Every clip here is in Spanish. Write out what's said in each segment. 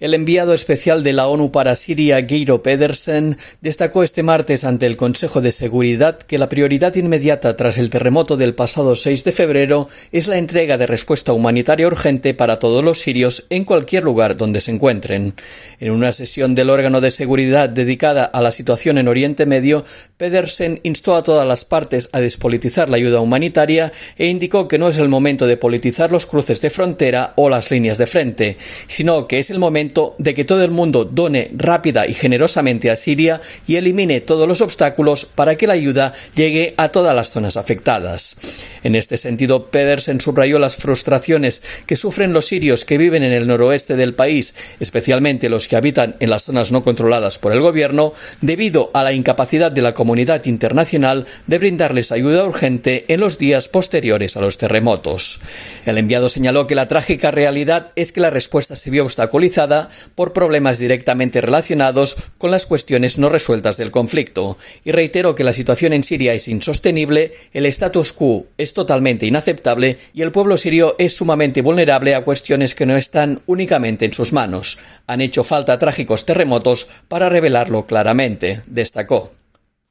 El enviado especial de la ONU para Siria, Geiro Pedersen, destacó este martes ante el Consejo de Seguridad que la prioridad inmediata tras el terremoto del pasado 6 de febrero es la entrega de respuesta humanitaria urgente para todos los sirios en cualquier lugar donde se encuentren. En una sesión del órgano de seguridad dedicada a la situación en Oriente Medio, Pedersen instó a todas las partes a despolitizar la ayuda humanitaria e indicó que no es el momento de politizar los cruces de frontera o las líneas de frente, sino que es el momento de que todo el mundo done rápida y generosamente a Siria y elimine todos los obstáculos para que la ayuda llegue a todas las zonas afectadas. En este sentido, Pedersen subrayó las frustraciones que sufren los sirios que viven en el noroeste del país, especialmente los que habitan en las zonas no controladas por el gobierno, debido a la incapacidad de la comunidad internacional de brindarles ayuda urgente en los días posteriores a los terremotos. El enviado señaló que la trágica realidad es que la respuesta se vio obstaculizada por problemas directamente relacionados con las cuestiones no resueltas del conflicto, y reiteró que la situación en Siria es insostenible, el status quo es totalmente inaceptable y el pueblo sirio es sumamente vulnerable a cuestiones que no están únicamente en sus manos. Han hecho falta trágicos terremotos para revelarlo claramente, destacó.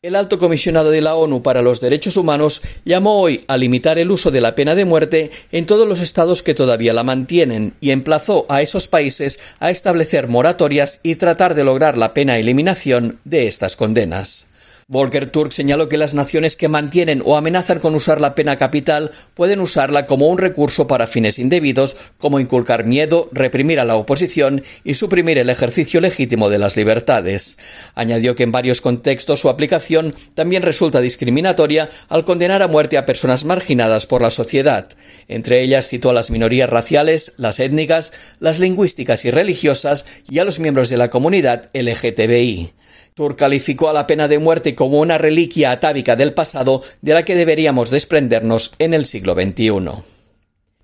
El alto comisionado de la ONU para los Derechos Humanos llamó hoy a limitar el uso de la pena de muerte en todos los estados que todavía la mantienen y emplazó a esos países a establecer moratorias y tratar de lograr la pena eliminación de estas condenas. Volker Turk señaló que las naciones que mantienen o amenazan con usar la pena capital pueden usarla como un recurso para fines indebidos, como inculcar miedo, reprimir a la oposición y suprimir el ejercicio legítimo de las libertades. Añadió que en varios contextos su aplicación también resulta discriminatoria al condenar a muerte a personas marginadas por la sociedad. Entre ellas citó a las minorías raciales, las étnicas, las lingüísticas y religiosas y a los miembros de la comunidad LGTBI. Tur calificó a la pena de muerte como una reliquia atávica del pasado de la que deberíamos desprendernos en el siglo XXI.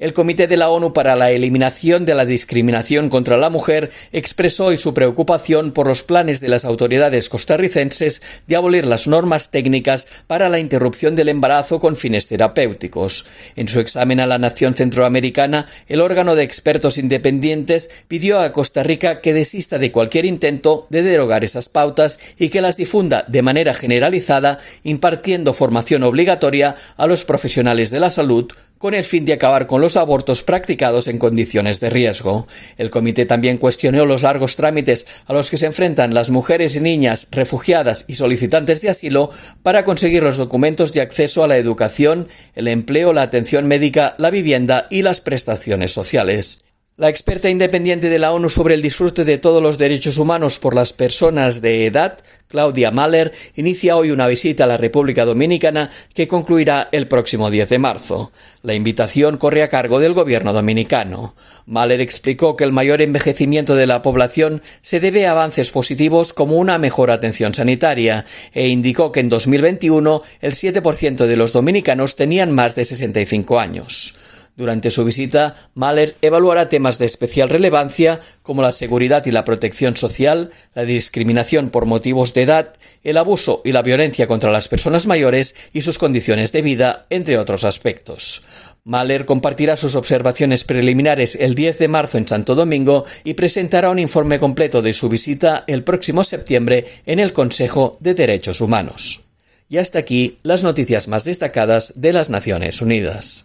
El Comité de la ONU para la Eliminación de la Discriminación contra la Mujer expresó hoy su preocupación por los planes de las autoridades costarricenses de abolir las normas técnicas para la interrupción del embarazo con fines terapéuticos. En su examen a la nación centroamericana, el órgano de expertos independientes pidió a Costa Rica que desista de cualquier intento de derogar esas pautas y que las difunda de manera generalizada, impartiendo formación obligatoria a los profesionales de la salud con el fin de acabar con los abortos practicados en condiciones de riesgo. El comité también cuestionó los largos trámites a los que se enfrentan las mujeres y niñas refugiadas y solicitantes de asilo para conseguir los documentos de acceso a la educación, el empleo, la atención médica, la vivienda y las prestaciones sociales. La experta independiente de la ONU sobre el disfrute de todos los derechos humanos por las personas de edad, Claudia Mahler, inicia hoy una visita a la República Dominicana que concluirá el próximo 10 de marzo. La invitación corre a cargo del gobierno dominicano. Mahler explicó que el mayor envejecimiento de la población se debe a avances positivos como una mejor atención sanitaria e indicó que en 2021 el 7% de los dominicanos tenían más de 65 años. Durante su visita, Mahler evaluará temas de especial relevancia como la seguridad y la protección social, la discriminación por motivos de edad, el abuso y la violencia contra las personas mayores y sus condiciones de vida, entre otros aspectos. Mahler compartirá sus observaciones preliminares el 10 de marzo en Santo Domingo y presentará un informe completo de su visita el próximo septiembre en el Consejo de Derechos Humanos. Y hasta aquí las noticias más destacadas de las Naciones Unidas.